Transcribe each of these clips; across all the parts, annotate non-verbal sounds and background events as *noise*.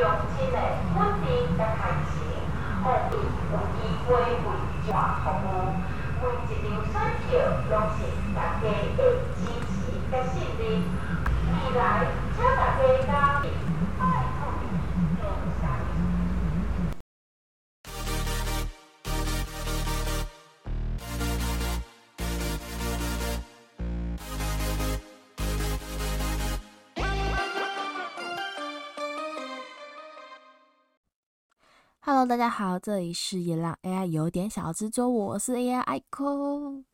重新的稳定甲开始，务必有机会为全服务，每一张选票拢是大家的支持甲信任，未来 Hello，大家好，这里是也让 AI 有点小制作，我是 AI iko。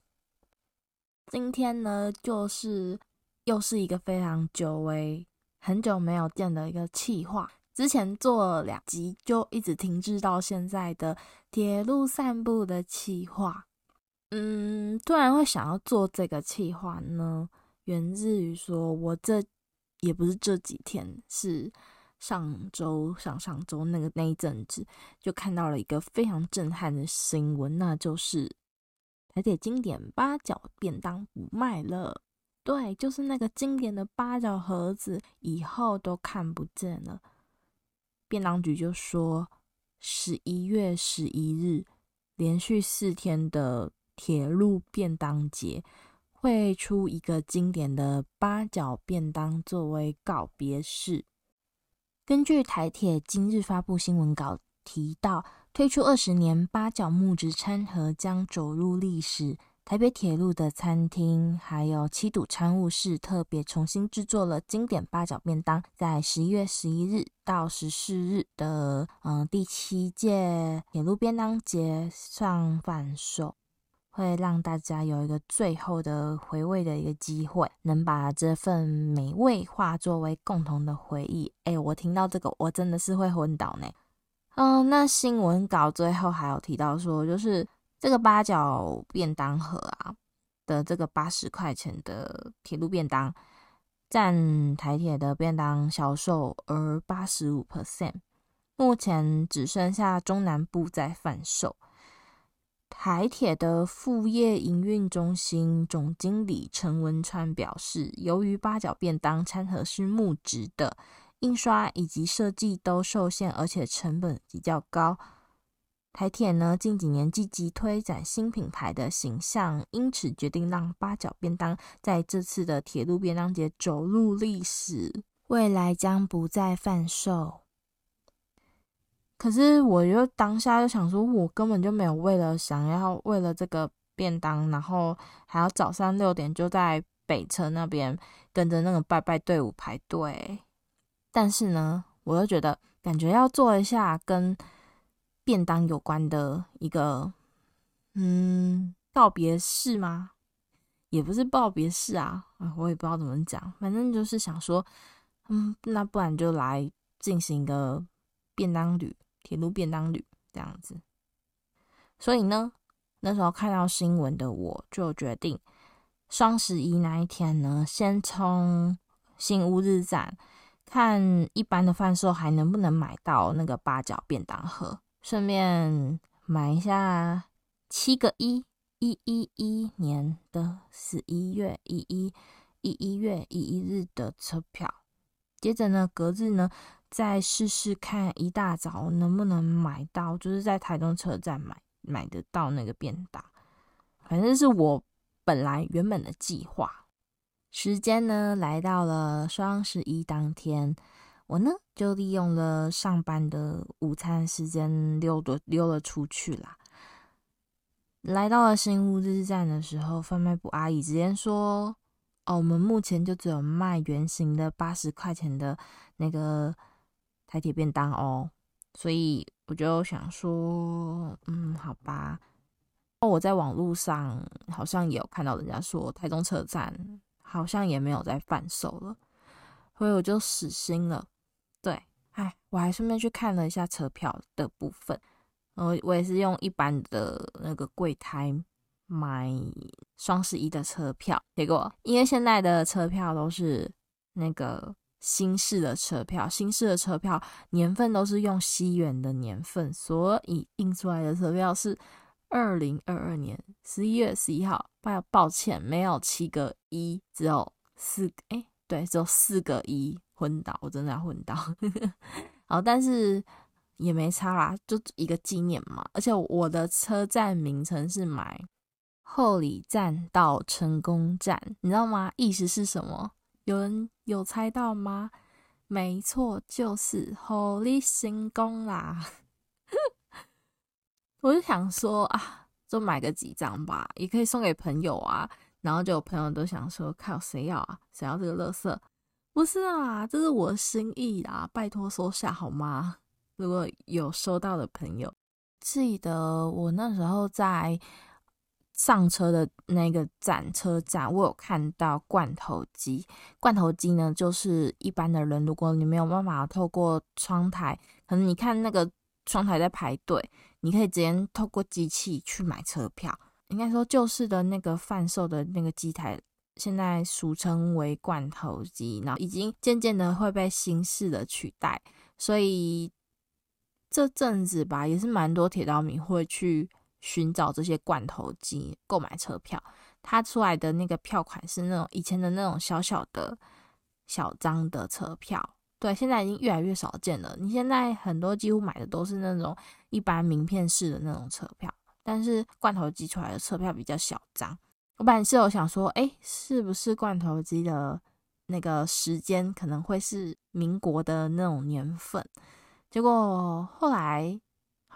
今天呢，就是又是一个非常久违、很久没有见的一个企划。之前做了两集，就一直停滞到现在的铁路散步的企划。嗯，突然会想要做这个企划呢，源自于说我这也不是这几天是。上周、上上周那个那一阵子，就看到了一个非常震撼的新闻，那就是台铁经典八角便当不卖了。对，就是那个经典的八角盒子，以后都看不见了。便当局就说，十一月十一日，连续四天的铁路便当节，会出一个经典的八角便当作为告别式。根据台铁今日发布新闻稿提到，推出二十年八角木质餐盒将走入历史。台北铁路的餐厅还有七堵餐务室特别重新制作了经典八角便当，在十一月十一日到十四日的嗯、第七届铁路便当节上贩售。会让大家有一个最后的回味的一个机会，能把这份美味化作为共同的回忆。哎，我听到这个，我真的是会昏倒呢。嗯，那新闻稿最后还有提到说，就是这个八角便当盒啊的这个八十块钱的铁路便当，占台铁的便当销售额八十五 percent，目前只剩下中南部在贩售。台铁的副业营运中心总经理陈文川表示，由于八角便当餐盒是木质的，印刷以及设计都受限，而且成本比较高。台铁呢，近几年积极推展新品牌的形象，因此决定让八角便当在这次的铁路便当节走入历史，未来将不再贩售。可是，我就当下就想说，我根本就没有为了想要为了这个便当，然后还要早上六点就在北车那边跟着那个拜拜队伍排队。但是呢，我又觉得感觉要做一下跟便当有关的一个，嗯，告别式吗？也不是告别式啊，我也不知道怎么讲，反正就是想说，嗯，那不然就来进行一个便当旅。铁路便当旅这样子，所以呢，那时候看到新闻的我就决定，双十一那一天呢，先从新乌日站看一般的贩售还能不能买到那个八角便当盒，顺便买一下七个一一一一年的十一月一一一一月一一日的车票，接着呢，隔日呢。再试试看，一大早能不能买到，就是在台东车站买买得到那个便当。反正是我本来原本的计划。时间呢，来到了双十一当天，我呢就利用了上班的午餐时间溜了溜了出去啦。来到了新屋日站的时候，贩卖部阿姨直接说：“哦，我们目前就只有卖圆形的八十块钱的那个。”台铁便当哦，所以我就想说，嗯，好吧。哦我在网络上好像也有看到人家说，台中车站好像也没有在贩售了，所以我就死心了。对，哎，我还顺便去看了一下车票的部分，我我也是用一般的那个柜台买双十一的车票，结果因为现在的车票都是那个。新式的车票，新式的车票年份都是用西元的年份，所以印出来的车票是二零二二年十一月十一号。抱抱歉，没有七个一，只有四个，哎，对，只有四个一，昏倒，我真的要昏倒。*laughs* 然后但是也没差啦，就一个纪念嘛。而且我的车站名称是买后里站到成功站，你知道吗？意思是什么？有人有猜到吗？没错，就是后里成功啦。*laughs* 我就想说啊，就买个几张吧，也可以送给朋友啊。然后就有朋友都想说，靠，谁要啊？谁要这个垃圾？不是啊，这是我的心意啦，拜托收下好吗？如果有收到的朋友，记得我那时候在上车的那个站车站，我有看到罐头机。罐头机呢，就是一般的人，如果你没有办法透过窗台，可能你看那个窗台在排队，你可以直接透过机器去买车票。应该说，旧式的那个贩售的那个机台，现在俗称为罐头机，然后已经渐渐的会被新式的取代。所以这阵子吧，也是蛮多铁道迷会去寻找这些罐头机购买车票。它出来的那个票款是那种以前的那种小小的小张的车票，对，现在已经越来越少见了。你现在很多几乎买的都是那种一般名片式的那种车票。但是罐头机出来的车票比较小张，我本来是有想说，哎，是不是罐头机的那个时间可能会是民国的那种年份？结果后来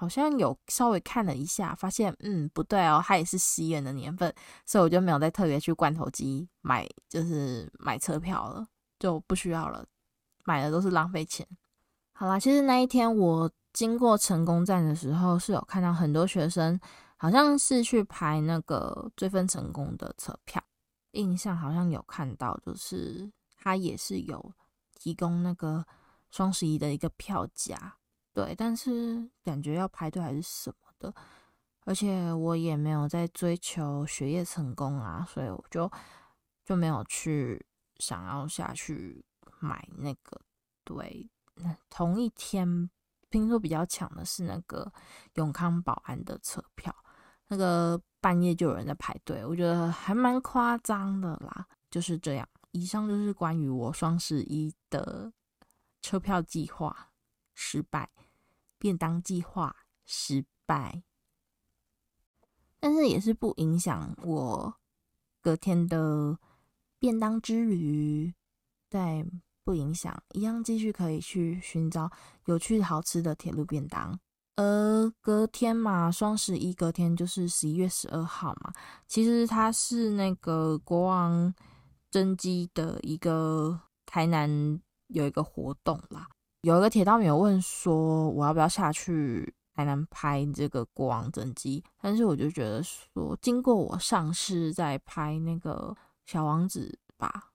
好像有稍微看了一下，发现嗯不对哦，它也是西元的年份，所以我就没有再特别去罐头机买，就是买车票了，就不需要了，买的都是浪费钱。好啦，其实那一天我。经过成功站的时候，是有看到很多学生，好像是去排那个追分成功的车票。印象好像有看到，就是它也是有提供那个双十一的一个票价，对，但是感觉要排队还是什么的。而且我也没有在追求学业成功啊，所以我就就没有去想要下去买那个。对，同一天。听说比较抢的是那个永康保安的车票，那个半夜就有人在排队，我觉得还蛮夸张的啦。就是这样，以上就是关于我双十一的车票计划失败，便当计划失败，但是也是不影响我隔天的便当之旅，对。不影响，一样继续可以去寻找有趣好吃的铁路便当。而隔天嘛，双十一隔天就是十一月十二号嘛。其实它是那个国王登基的一个台南有一个活动啦。有一个铁道迷有问说，我要不要下去台南拍这个国王登基？但是我就觉得说，经过我上次在拍那个小王子吧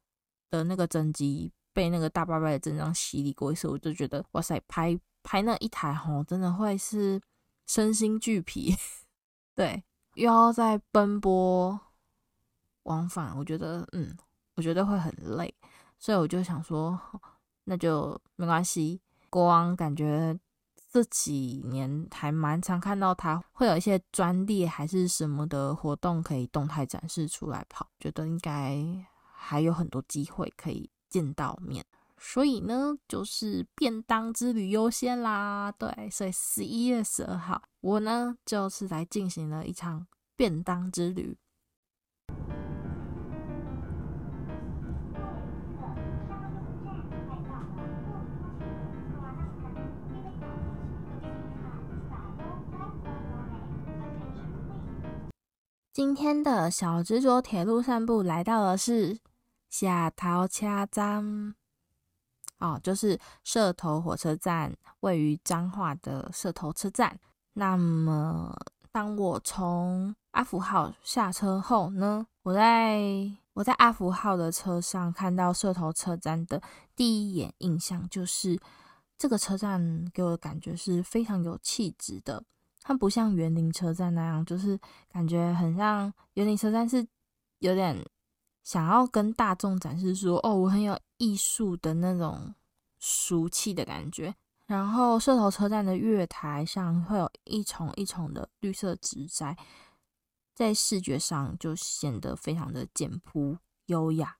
的那个登基。被那个大伯伯的阵仗洗礼过一次，我就觉得哇塞，拍拍那一台吼，真的会是身心俱疲，*laughs* 对，又要再奔波往返，我觉得嗯，我觉得会很累，所以我就想说，那就没关系。国王感觉这几年还蛮常看到他会有一些专列还是什么的活动可以动态展示出来跑，觉得应该还有很多机会可以。见到面，所以呢，就是便当之旅优先啦。对，所以十一月十二号，我呢就是来进行了一场便当之旅。今天的小执着铁路散步来到的是。社头车站，哦，就是社头火车站，位于彰化的社头车站。那么，当我从阿福号下车后呢，我在我在阿福号的车上看到社头车站的第一眼印象就是，这个车站给我的感觉是非常有气质的。它不像园林车站那样，就是感觉很像园林车站是有点。想要跟大众展示说，哦，我很有艺术的那种俗气的感觉。然后社头车站的月台上会有一重一重的绿色植栽，在视觉上就显得非常的简朴优雅。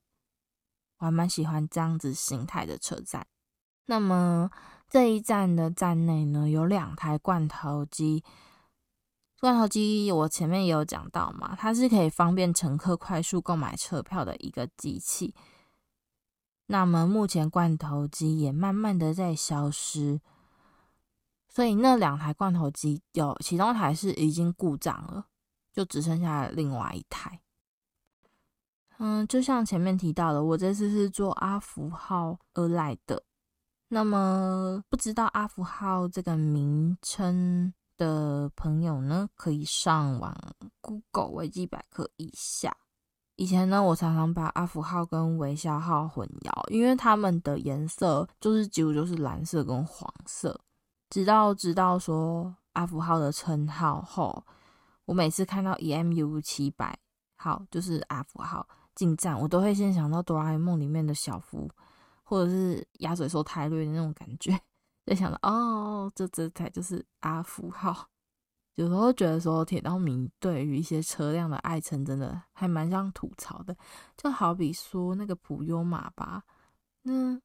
我还蛮喜欢这样子形态的车站。那么这一站的站内呢，有两台罐头机。罐头机我前面也有讲到嘛，它是可以方便乘客快速购买车票的一个机器。那么目前罐头机也慢慢的在消失，所以那两台罐头机有其中一台是已经故障了，就只剩下另外一台。嗯，就像前面提到的，我这次是坐阿福号而来的。那么不知道阿福号这个名称的朋友呢，可以上网 Google 维基百科一下。以前呢，我常常把阿福号跟微笑号混淆，因为他们的颜色就是几乎就是蓝色跟黄色。直到知道说阿福号的称号后，我每次看到 EMU 七百号，就是阿福号。进站，我都会先想到哆啦 A 梦里面的小夫，或者是鸭嘴兽太累的那种感觉，就想到哦，这这才就是阿福号。有时候觉得说铁道迷对于一些车辆的爱称真的还蛮像吐槽的，就好比说那个普悠玛吧，那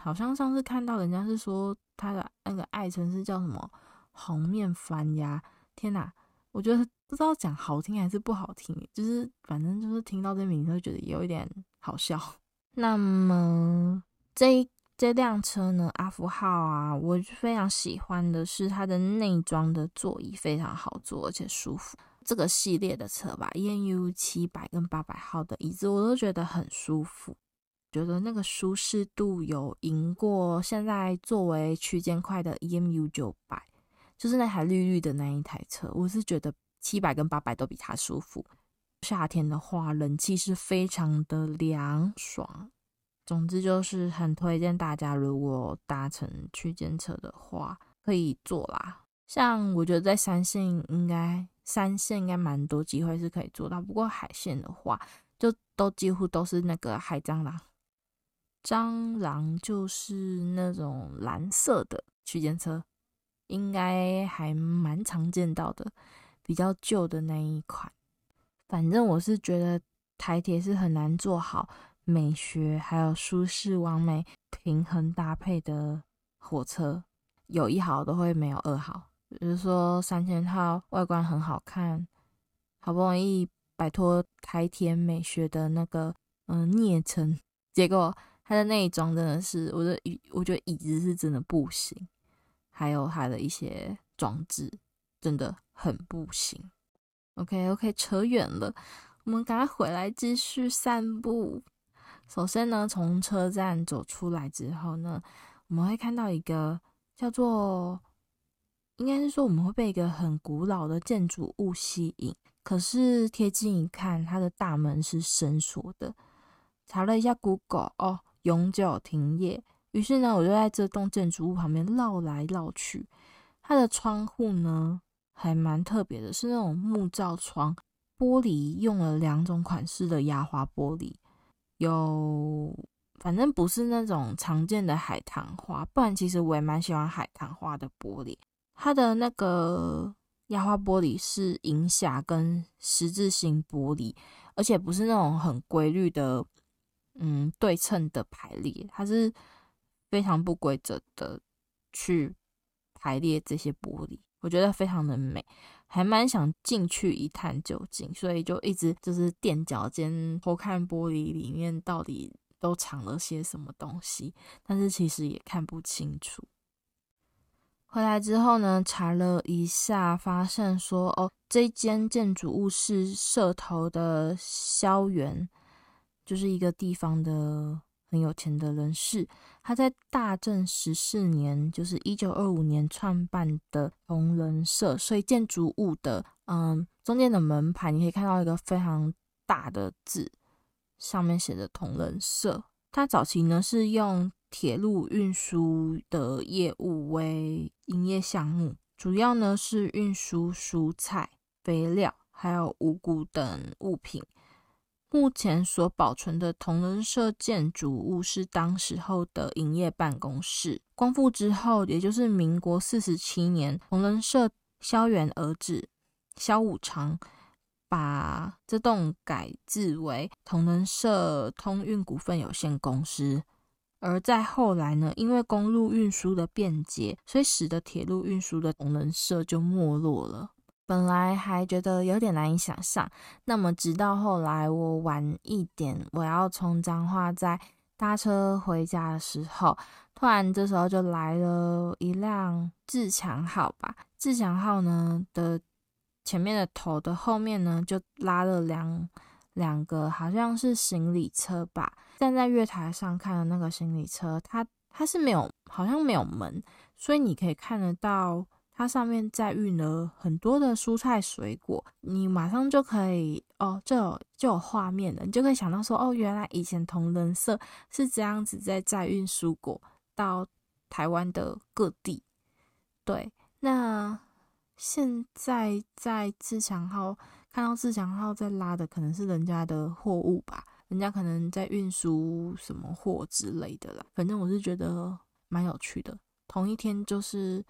好像上次看到人家是说他的那个爱称是叫什么红面番鸭，天哪！我觉得不知道讲好听还是不好听，就是反正就是听到这名字会觉得有一点好笑。*laughs* 那么这这辆车呢，阿福号啊，我非常喜欢的是它的内装的座椅非常好坐，而且舒服。这个系列的车吧，EMU 七百跟八百号的椅子我都觉得很舒服，觉得那个舒适度有赢过现在作为区间快的 EMU 九百。就是那台绿绿的那一台车，我是觉得七百跟八百都比它舒服。夏天的话，冷气是非常的凉爽。总之就是很推荐大家，如果搭乘区间车的话，可以坐啦。像我觉得在三线应该三线应该蛮多机会是可以坐到，不过海线的话，就都几乎都是那个海蟑螂。蟑螂就是那种蓝色的区间车。应该还蛮常见到的，比较旧的那一款。反正我是觉得台铁是很难做好美学还有舒适完美平衡搭配的火车，有一好都会没有二好。比如说三千号外观很好看，好不容易摆脱台铁美学的那个嗯孽称，结果它的内装真的是，我的，我觉得椅子是真的不行。还有它的一些装置真的很不行。OK OK，扯远了，我们赶快回来继续散步。首先呢，从车站走出来之后呢，我们会看到一个叫做，应该是说我们会被一个很古老的建筑物吸引。可是贴近一看，它的大门是深锁的。查了一下 Google，哦，永久停业。于是呢，我就在这栋建筑物旁边绕来绕去。它的窗户呢，还蛮特别的，是那种木造窗，玻璃用了两种款式的压花玻璃，有反正不是那种常见的海棠花，不然其实我也蛮喜欢海棠花的玻璃。它的那个压花玻璃是银霞跟十字形玻璃，而且不是那种很规律的，嗯，对称的排列，它是。非常不规则的去排列这些玻璃，我觉得非常的美，还蛮想进去一探究竟，所以就一直就是踮脚尖偷看玻璃里面到底都藏了些什么东西，但是其实也看不清楚。回来之后呢，查了一下，发现说哦，这间建筑物是社头的萧园，就是一个地方的。很有钱的人士，他在大正十四年，就是一九二五年创办的同仁社，所以建筑物的嗯中间的门牌，你可以看到一个非常大的字，上面写着同仁社。他早期呢是用铁路运输的业务为营业项目，主要呢是运输蔬菜、肥料还有五谷等物品。目前所保存的同仁社建筑物是当时候的营业办公室。光复之后，也就是民国四十七年，同仁社萧元儿子萧武常把这栋改制为同仁社通运股份有限公司，而在后来呢，因为公路运输的便捷，所以使得铁路运输的同仁社就没落了。本来还觉得有点难以想象，那么直到后来我晚一点，我要从彰化在搭车回家的时候，突然这时候就来了一辆自强号吧。自强号呢的前面的头的后面呢，就拉了两两个，好像是行李车吧。站在月台上看的那个行李车，它它是没有，好像没有门，所以你可以看得到它上面载运了很多的蔬菜水果，你马上就可以哦，就有就有画面了，你就可以想到说，哦，原来以前同仁社是这样子在载运蔬果到台湾的各地。对，那现在在自强号看到自强号在拉的，可能是人家的货物吧。人家可能在运输什么货之类的啦，反正我是觉得蛮有趣的。同一天就是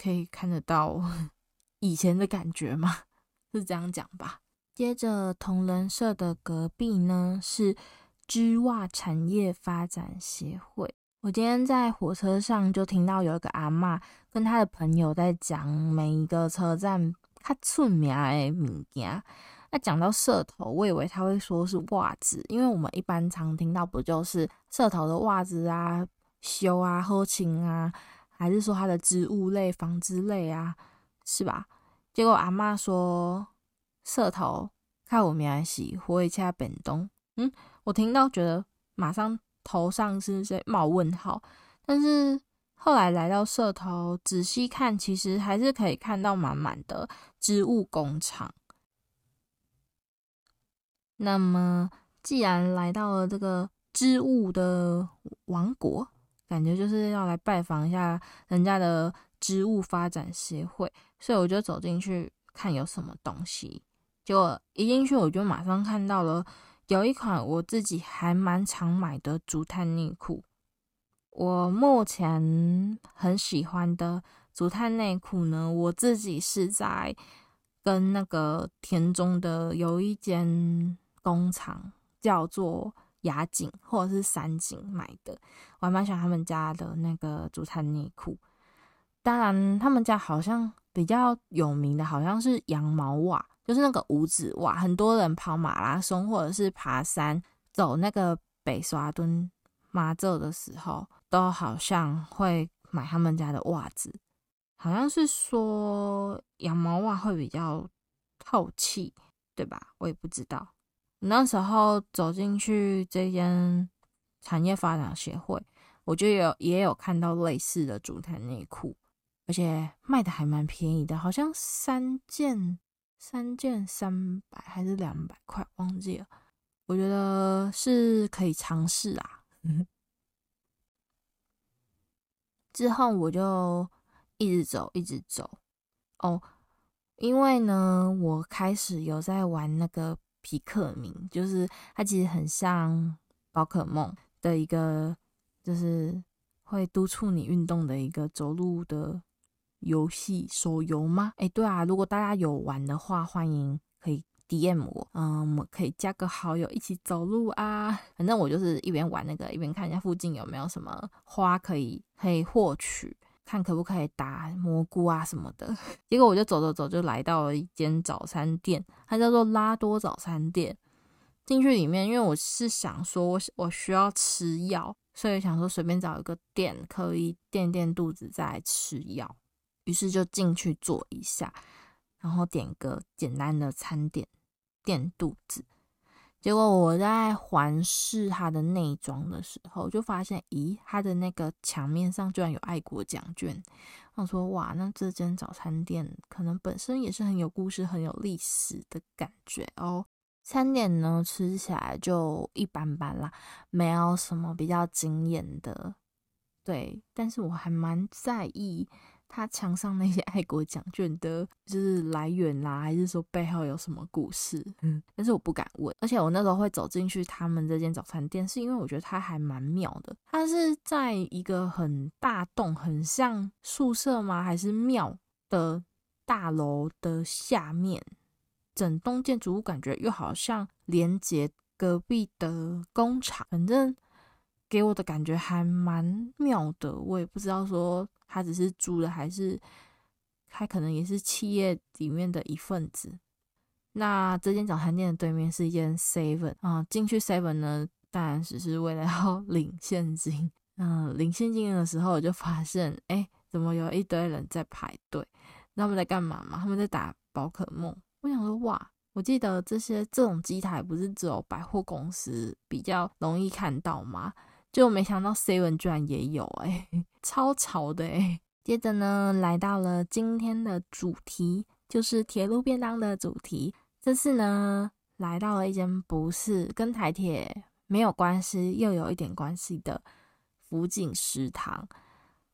可以看得到以前的感觉吗，是这样讲吧。接着同仁社的隔壁呢是织袜产业发展协会。我今天在火车上就听到有一个阿嬷跟他的朋友在讲每一个车站较出名的物件。那讲到社头，我以为他会说是袜子，因为我们一般常听到不就是社头的袜子啊、修啊、好穿啊，还是说它的织物类、纺织类啊，是吧？结果阿妈说社头看我名是火车便当，嗯，我听到觉得马上头上是在冒问号，但是后来来到社头仔细看，其实还是可以看到满满的织物工厂。那么，既然来到了这个织物的王国，感觉就是要来拜访一下人家的织物发展协会，所以我就走进去看有什么东西。结果一进去，我就马上看到了有一款我自己还蛮常买的竹炭内裤。我目前很喜欢的竹炭内裤呢，我自己是在跟那个田中的有一间。工厂叫做雅景或者是三井买的，我还蛮喜欢他们家的那个竹炭内裤。当然，他们家好像比较有名的，好像是羊毛袜，就是那个五指袜。很多人跑马拉松或者是爬山走那个北沙屯妈祖的时候，都好像会买他们家的袜子。好像是说羊毛袜会比较透气，对吧？我也不知道。那时候走进去这间产业发展协会，我就有也有看到类似的竹炭内裤，而且卖的还蛮便宜的，好像三件三件三百还是两百块，忘记了。我觉得是可以尝试啊。之后我就一直走，一直走哦，因为呢，我开始有在玩那个。皮克明就是它，其实很像宝可梦的一个，就是会督促你运动的一个走路的游戏手游吗？哎，对啊，如果大家有玩的话，欢迎可以 DM 我，嗯，我们可以加个好友一起走路啊。反正我就是一边玩那个，一边看一下附近有没有什么花可以可以获取。看可不可以打蘑菇啊什么的，*laughs* 结果我就走走走，就来到了一间早餐店，它叫做拉多早餐店。进去里面，因为我是想说我我需要吃药，所以想说随便找一个店可以垫垫肚子再吃药，于是就进去坐一下，然后点个简单的餐点垫肚子。结果我在环视它的内装的时候，就发现，咦，它的那个墙面上居然有爱国奖券。我说，哇，那这间早餐店可能本身也是很有故事、很有历史的感觉哦。餐点呢，吃起来就一般般啦，没有什么比较惊艳的。对，但是我还蛮在意。他墙上那些爱国奖券的，就是来源啦，还是说背后有什么故事？嗯，但是我不敢问。而且我那时候会走进去他们这间早餐店，是因为我觉得它还蛮妙的。它是在一个很大栋，很像宿舍吗？还是庙的大楼的下面？整栋建筑物感觉又好像连接隔壁的工厂，反正给我的感觉还蛮妙的。我也不知道说他只是租的，还是他可能也是企业里面的一份子。那这间早餐店的对面是一间 Seven 啊，进去 Seven 呢，当然只是为了要 *laughs* 领现金。嗯，领现金的时候我就发现，哎，怎么有一堆人在排队？他们在干嘛嘛？他们在打宝可梦。我想说，哇，我记得这些这种机台不是只有百货公司比较容易看到吗？就没想到 Seven 居然也有，哎，*laughs* 超潮的哎。接着呢，来到了今天的主题，就是铁路便当的主题。这次呢，来到了一间不是跟台铁没有关系，又有一点关系的福井食堂。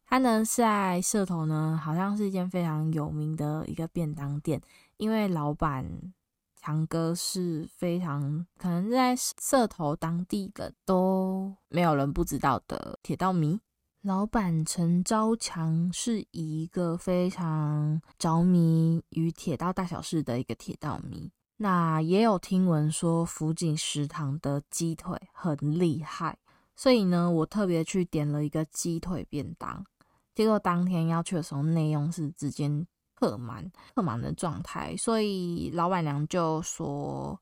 它呢在社头呢，好像是一间非常有名的一个便当店，因为老板强哥是非常可能在社头当地的都没有人不知道的铁道迷。老板陈昭强是一个非常着迷于铁道大小事的一个铁道迷。那也有听闻说福井食堂的鸡腿很厉害，所以呢，我特别去点了一个鸡腿便当。结果当天要去的时候，内用是直接客满，客满的状态，所以老板娘就说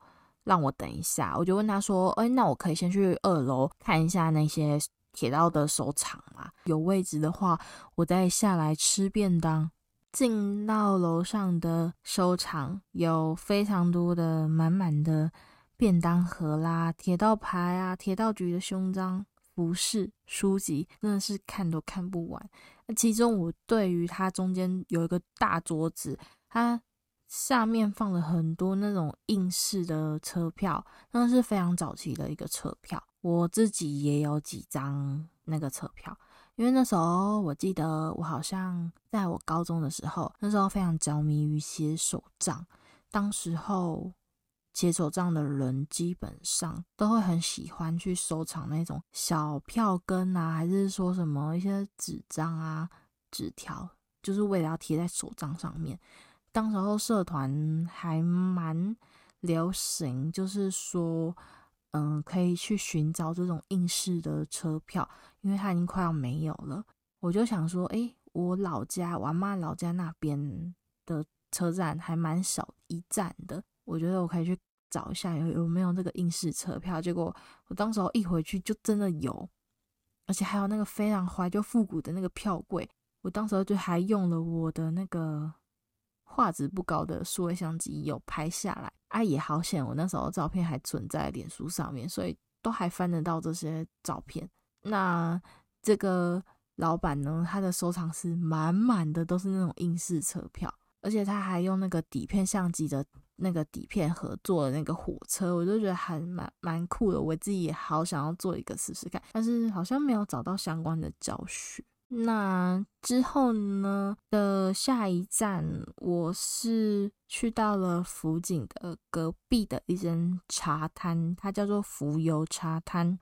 让我等一下。我就问他说：“哎，那我可以先去二楼看一下那些。”铁道的收藏嘛，有位置的话，我再下来吃便当。进到楼上的收藏，有非常多的满满的便当盒啦，铁道牌啊，铁道局的胸章、服饰、书籍，真的是看都看不完。那其中，我对于它中间有一个大桌子，它下面放了很多那种印式的车票，那是非常早期的一个车票。我自己也有几张那个车票，因为那时候我记得我好像在我高中的时候，那时候非常着迷于写手账。当时候写手账的人基本上都会很喜欢去收藏那种小票根啊，还是说什么一些纸张啊、纸条，就是为了要贴在手账上面。当时候社团还蛮流行，就是说。嗯，可以去寻找这种印式的车票，因为它已经快要没有了。我就想说，哎，我老家，我阿嬷老家那边的车站还蛮小一站的，我觉得我可以去找一下有有没有这个印式车票。结果我当时候一回去就真的有，而且还有那个非常怀旧复古的那个票柜。我当时候就还用了我的那个画质不高的数位相机有拍下来。啊，也好险！我那时候照片还存在脸书上面，所以都还翻得到这些照片。那这个老板呢，他的收藏是满满的，都是那种印式车票，而且他还用那个底片相机的那个底片合作的那个火车，我就觉得还蛮蛮酷的。我自己也好想要做一个试试看，但是好像没有找到相关的教学。那之后呢的下一站，我是去到了福井的隔壁的一间茶摊，它叫做浮游茶摊。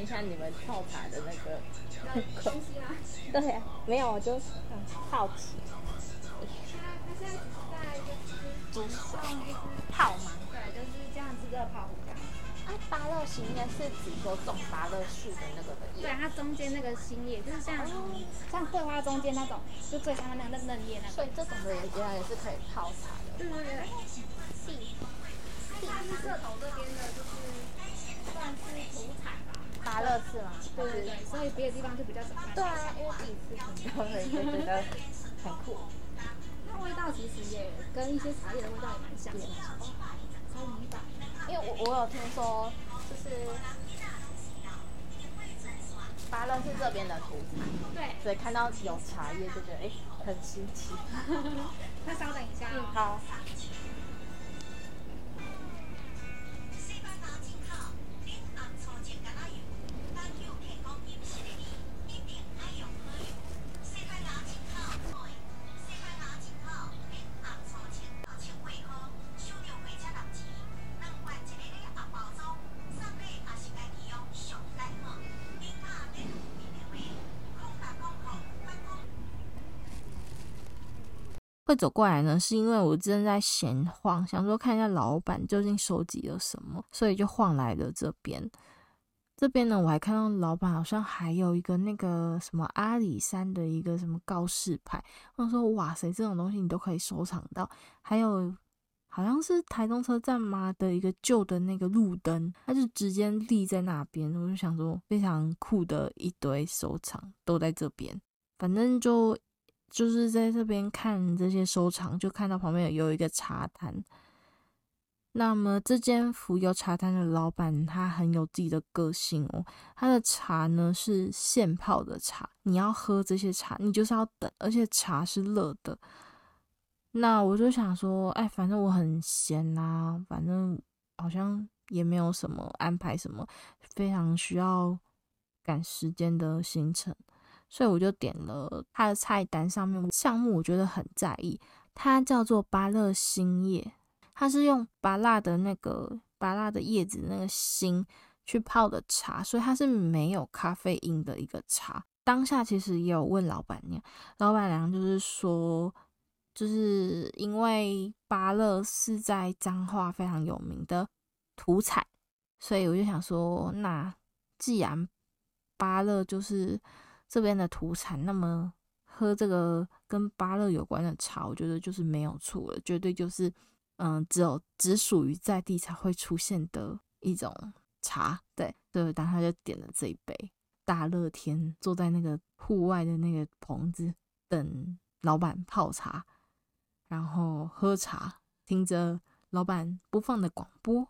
看一下你们泡茶的那个东西吗？对啊，没有，我就很好奇。他现在在就是煮熟泡嘛，对，就是这样子热泡壶。啊，芭乐型应该是指说种芭乐树的那个的叶。对，它中间那个新叶就是像、像桂花中间那种，就最上面那个嫩叶那个。所以这种的也原来也是可以泡茶的。对对对，地地是社头这边的，就是算是土产吧。芭乐是吗？对对对，所以别的地方就比较少看。对啊，因为第一次听到，所以就觉得很酷。那味道其实也跟一些茶叶的味道也蛮像的。超迷吧？因为我我有听说，就是芭乐是这边的土产。对。所以看到有茶叶就觉得哎、欸、很新奇。*laughs* 那稍等一下。嗯，好。会走过来呢，是因为我正在闲晃，想说看一下老板究竟收集了什么，所以就晃来了这边。这边呢，我还看到老板好像还有一个那个什么阿里山的一个什么告示牌。我想说哇塞，这种东西你都可以收藏到。还有好像是台东车站吗的一个旧的那个路灯，它就直接立在那边。我就想说非常酷的一堆收藏都在这边，反正就。就是在这边看这些收藏，就看到旁边有一个茶摊。那么这间浮游茶摊的老板，他很有自己的个性哦。他的茶呢是现泡的茶，你要喝这些茶，你就是要等，而且茶是热的。那我就想说，哎，反正我很闲呐，反正好像也没有什么安排，什么非常需要赶时间的行程。所以我就点了他的菜单上面项目，我觉得很在意。它叫做芭乐新叶，它是用芭乐的那个芭乐的叶子那个心去泡的茶，所以它是没有咖啡因的一个茶。当下其实也有问老板娘，老板娘就是说，就是因为芭乐是在彰化非常有名的土产，所以我就想说，那既然芭乐就是。这边的土产，那么喝这个跟芭乐有关的茶，我觉得就是没有错了，绝对就是，嗯，只有只属于在地才会出现的一种茶。对，对，当他就点了这一杯，大热天坐在那个户外的那个棚子，等老板泡茶，然后喝茶，听着老板播放的广播，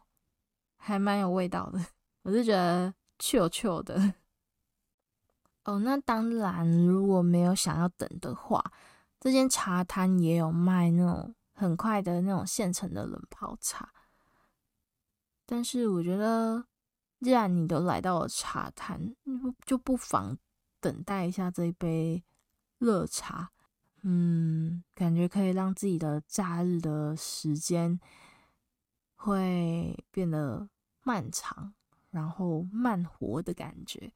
还蛮有味道的，我是觉得 chill chill 的。哦，那当然，如果没有想要等的话，这间茶摊也有卖那种很快的那种现成的冷泡茶。但是我觉得，既然你都来到了茶摊，就不妨等待一下这一杯热茶。嗯，感觉可以让自己的假日的时间会变得漫长，然后慢活的感觉。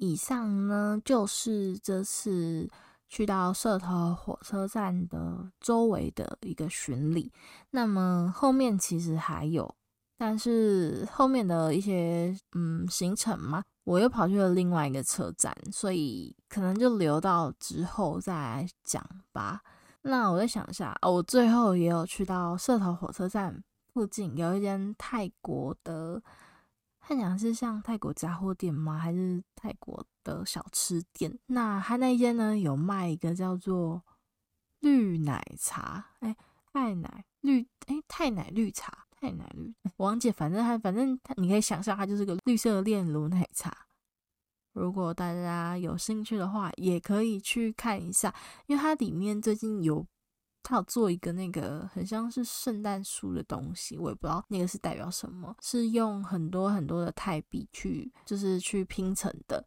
以上呢，就是这次去到社头火车站的周围的一个巡礼。那么后面其实还有，但是后面的一些嗯行程嘛，我又跑去了另外一个车站，所以可能就留到之后再讲吧。那我再想一下，我最后也有去到社头火车站附近有一间泰国的。看起来是像泰国杂货店吗？还是泰国的小吃店？那他那间呢，有卖一个叫做绿奶茶，哎、欸，泰奶绿，哎、泰奶绿茶，泰奶绿，王姐，反正它，反正它，你可以想象它就是个绿色炼乳奶茶。如果大家有兴趣的话，也可以去看一下，因为它里面最近有。他有做一个那个很像是圣诞树的东西，我也不知道那个是代表什么，是用很多很多的泰币去就是去拼成的。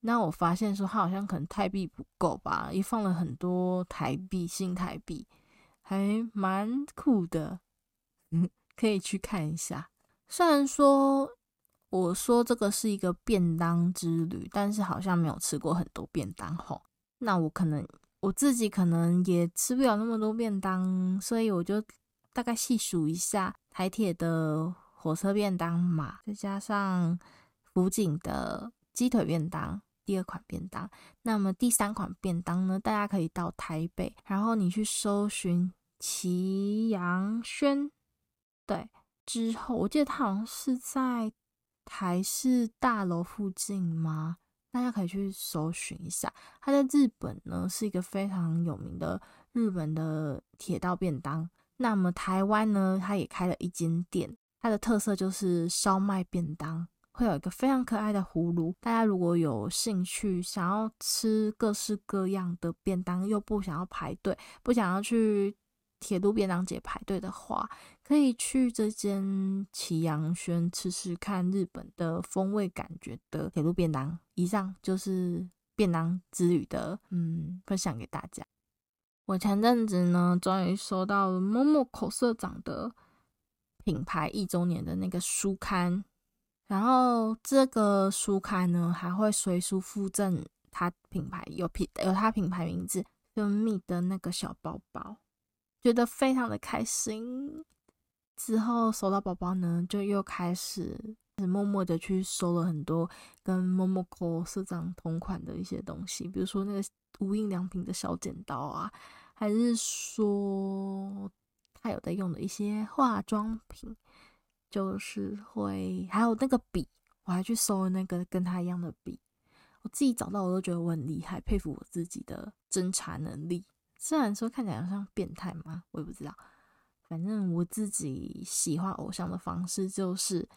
那我发现说他好像可能泰币不够吧，也放了很多台币、新台币，还蛮酷的，嗯，可以去看一下。虽然说我说这个是一个便当之旅，但是好像没有吃过很多便当吼。那我可能。我自己可能也吃不了那么多便当，所以我就大概细数一下台铁的火车便当嘛，再加上福井的鸡腿便当，第二款便当。那么第三款便当呢，大家可以到台北，然后你去搜寻祁阳轩，对，之后我记得他好像是在台视大楼附近吗？大家可以去搜寻一下。它在日本呢是一个非常有名的日本的铁道便当。那么台湾呢，它也开了一间店，它的特色就是烧麦便当。会有一个非常可爱的葫芦，大家如果有兴趣想要吃各式各样的便当，又不想要排队，不想要去铁路便当节排队的话，可以去这间祁阳轩吃吃看日本的风味感觉的铁路便当。以上就是便当之旅的嗯分享给大家。我前阵子呢，终于收到了 Momoko 社长的品牌一周年的那个书刊。然后这个书刊呢，还会随书附赠它品牌有品有它品牌名字跟蜜的那个小包包，觉得非常的开心。之后收到宝宝呢，就又开始默默的去收了很多跟 Momoko 社长同款的一些东西，比如说那个无印良品的小剪刀啊，还是说他有在用的一些化妆品。就是会，还有那个笔，我还去搜了那个跟他一样的笔，我自己找到我都觉得我很厉害，佩服我自己的侦查能力。虽然说看起来好像变态嘛，我也不知道，反正我自己喜欢偶像的方式就是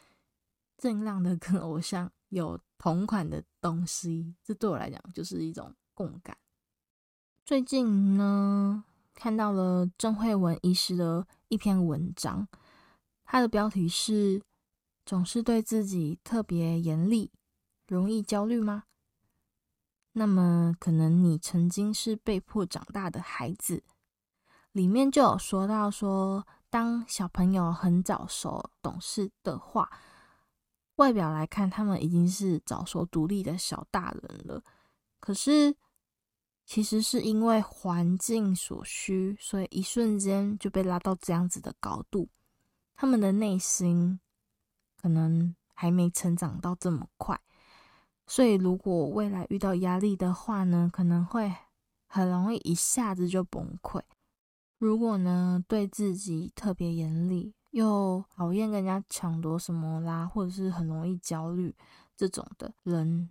尽量的跟偶像有同款的东西，这对我来讲就是一种共感。最近呢，看到了郑慧文医师的一篇文章。他的标题是：总是对自己特别严厉，容易焦虑吗？那么，可能你曾经是被迫长大的孩子。里面就有说到说，当小朋友很早熟懂事的话，外表来看，他们已经是早熟独立的小大人了。可是，其实是因为环境所需，所以一瞬间就被拉到这样子的高度。他们的内心可能还没成长到这么快，所以如果未来遇到压力的话呢，可能会很容易一下子就崩溃。如果呢，对自己特别严厉，又讨厌跟人家抢夺什么啦，或者是很容易焦虑这种的人，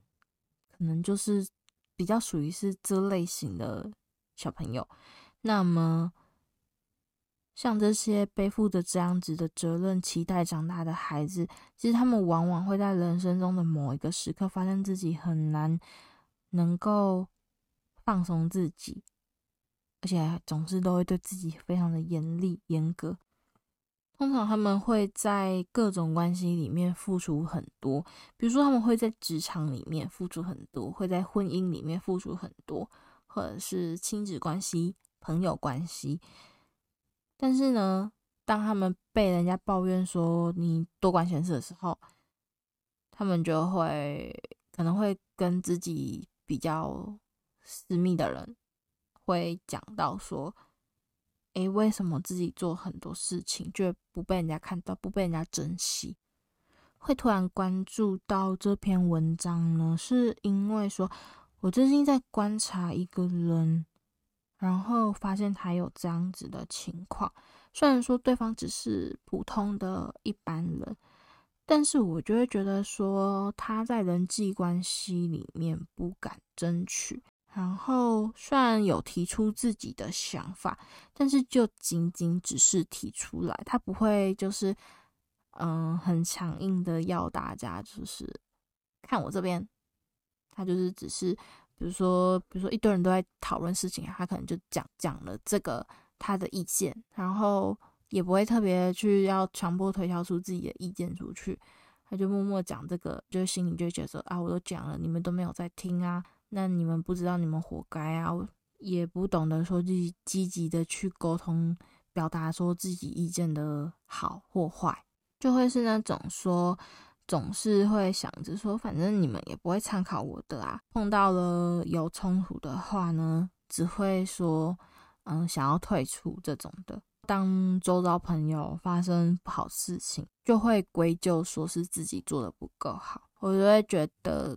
可能就是比较属于是这类型的小朋友。那么。像这些背负着这样子的责任、期待长大的孩子，其实他们往往会在人生中的某一个时刻，发现自己很难能够放松自己，而且总是都会对自己非常的严厉、严格。通常他们会在各种关系里面付出很多，比如说他们会在职场里面付出很多，会在婚姻里面付出很多，或者是亲子关系、朋友关系。但是呢，当他们被人家抱怨说你多管闲事的时候，他们就会可能会跟自己比较私密的人会讲到说：“诶，为什么自己做很多事情就不被人家看到，不被人家珍惜？”会突然关注到这篇文章呢，是因为说我最近在观察一个人。然后发现他有这样子的情况，虽然说对方只是普通的一般人，但是我就会觉得说他在人际关系里面不敢争取，然后虽然有提出自己的想法，但是就仅仅只是提出来，他不会就是嗯很强硬的要大家就是看我这边，他就是只是。比如说，比如说一堆人都在讨论事情，他可能就讲讲了这个他的意见，然后也不会特别去要强迫推销出自己的意见出去，他就默默讲这个，就心里就觉得说啊，我都讲了，你们都没有在听啊，那你们不知道你们活该啊，也不懂得说自己积极的去沟通，表达说自己意见的好或坏，就会是那种说。总是会想着说，反正你们也不会参考我的啊。碰到了有冲突的话呢，只会说，嗯，想要退出这种的。当周遭朋友发生不好事情，就会归咎说是自己做的不够好。我就会觉得，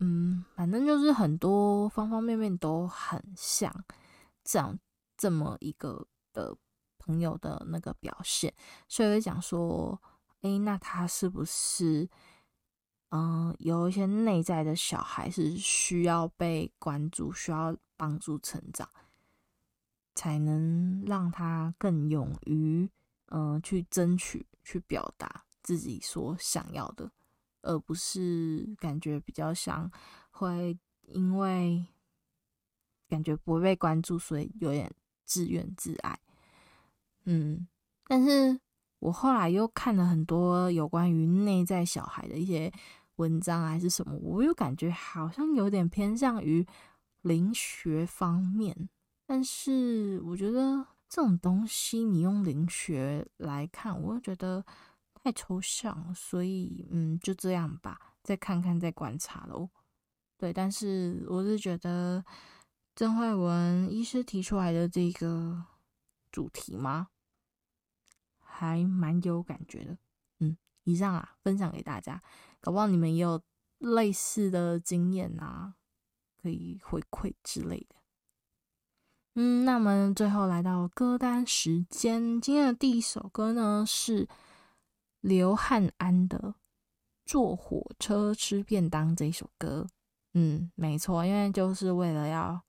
嗯，反正就是很多方方面面都很像这样这么一个的朋友的那个表现，所以会讲说，诶，那他是不是，嗯、有一些内在的小孩是需要被关注、需要帮助成长，才能让他更勇于，嗯、去争取、去表达自己所想要的，而不是感觉比较像会因为感觉不会被关注，所以有点自怨自艾。嗯，但是我后来又看了很多有关于内在小孩的一些文章还是什么，我又感觉好像有点偏向于灵学方面。但是我觉得这种东西你用灵学来看，我又觉得太抽象，所以嗯，就这样吧，再看看再观察喽。对，但是我是觉得郑慧文医师提出来的这个。主题吗？还蛮有感觉的。嗯，以上啊，分享给大家，搞不好你们也有类似的经验啊，可以回馈之类的。嗯，那我们最后来到歌单时间，今天的第一首歌呢是刘汉安的《坐火车吃便当》这一首歌。嗯，没错，因为就是为了要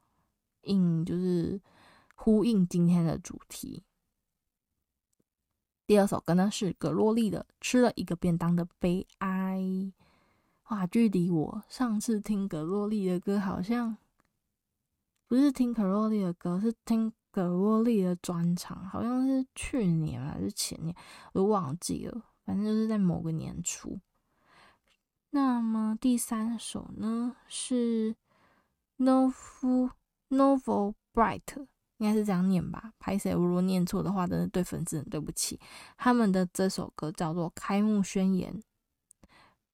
应，就是。呼应今天的主题。第二首歌呢是葛洛丽的《吃了一个便当的悲哀》。哇，距离我上次听葛洛丽的歌，好像不是听葛洛丽的歌，是听葛洛丽的专场，好像是去年还是前年，我忘记了。反正就是在某个年初。那么第三首呢是 Novo Novo Bright。应该是这样念吧，拍谢，如果念错的话，真的对粉丝很对不起。他们的这首歌叫做《开幕宣言》。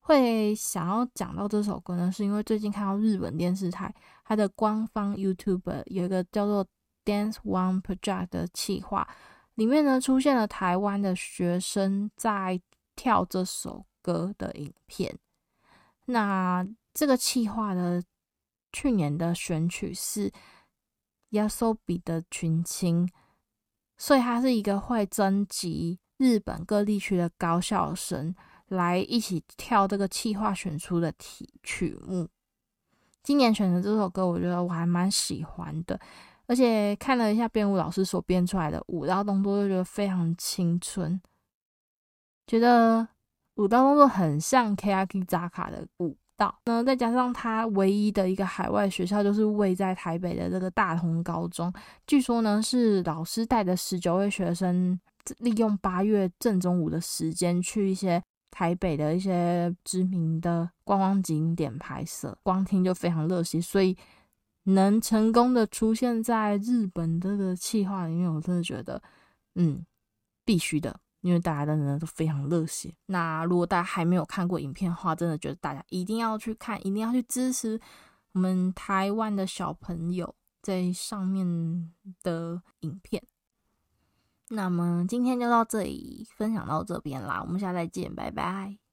会想要讲到这首歌呢，是因为最近看到日本电视台它的官方 YouTube 有一个叫做 Dance One Project 的企划，里面呢出现了台湾的学生在跳这首歌的影片。那这个企划的去年的选曲是。亚索比的群青，所以他是一个会征集日本各地区的高校生来一起跳这个企划选出的题曲目。今年选的这首歌，我觉得我还蛮喜欢的，而且看了一下编舞老师所编出来的舞蹈动作，就觉得非常青春，觉得舞蹈动作很像 k a k i Zaka 的舞。到，那再加上他唯一的一个海外学校，就是位在台北的这个大同高中。据说呢，是老师带着十九位学生，利用八月正中午的时间，去一些台北的一些知名的观光景点拍摄。光听就非常热血，所以能成功的出现在日本这个企划里面，我真的觉得，嗯，必须的。因为大家真的都非常热血。那如果大家还没有看过影片的话，真的觉得大家一定要去看，一定要去支持我们台湾的小朋友在上面的影片。那么今天就到这里，分享到这边啦，我们下次再见，拜拜。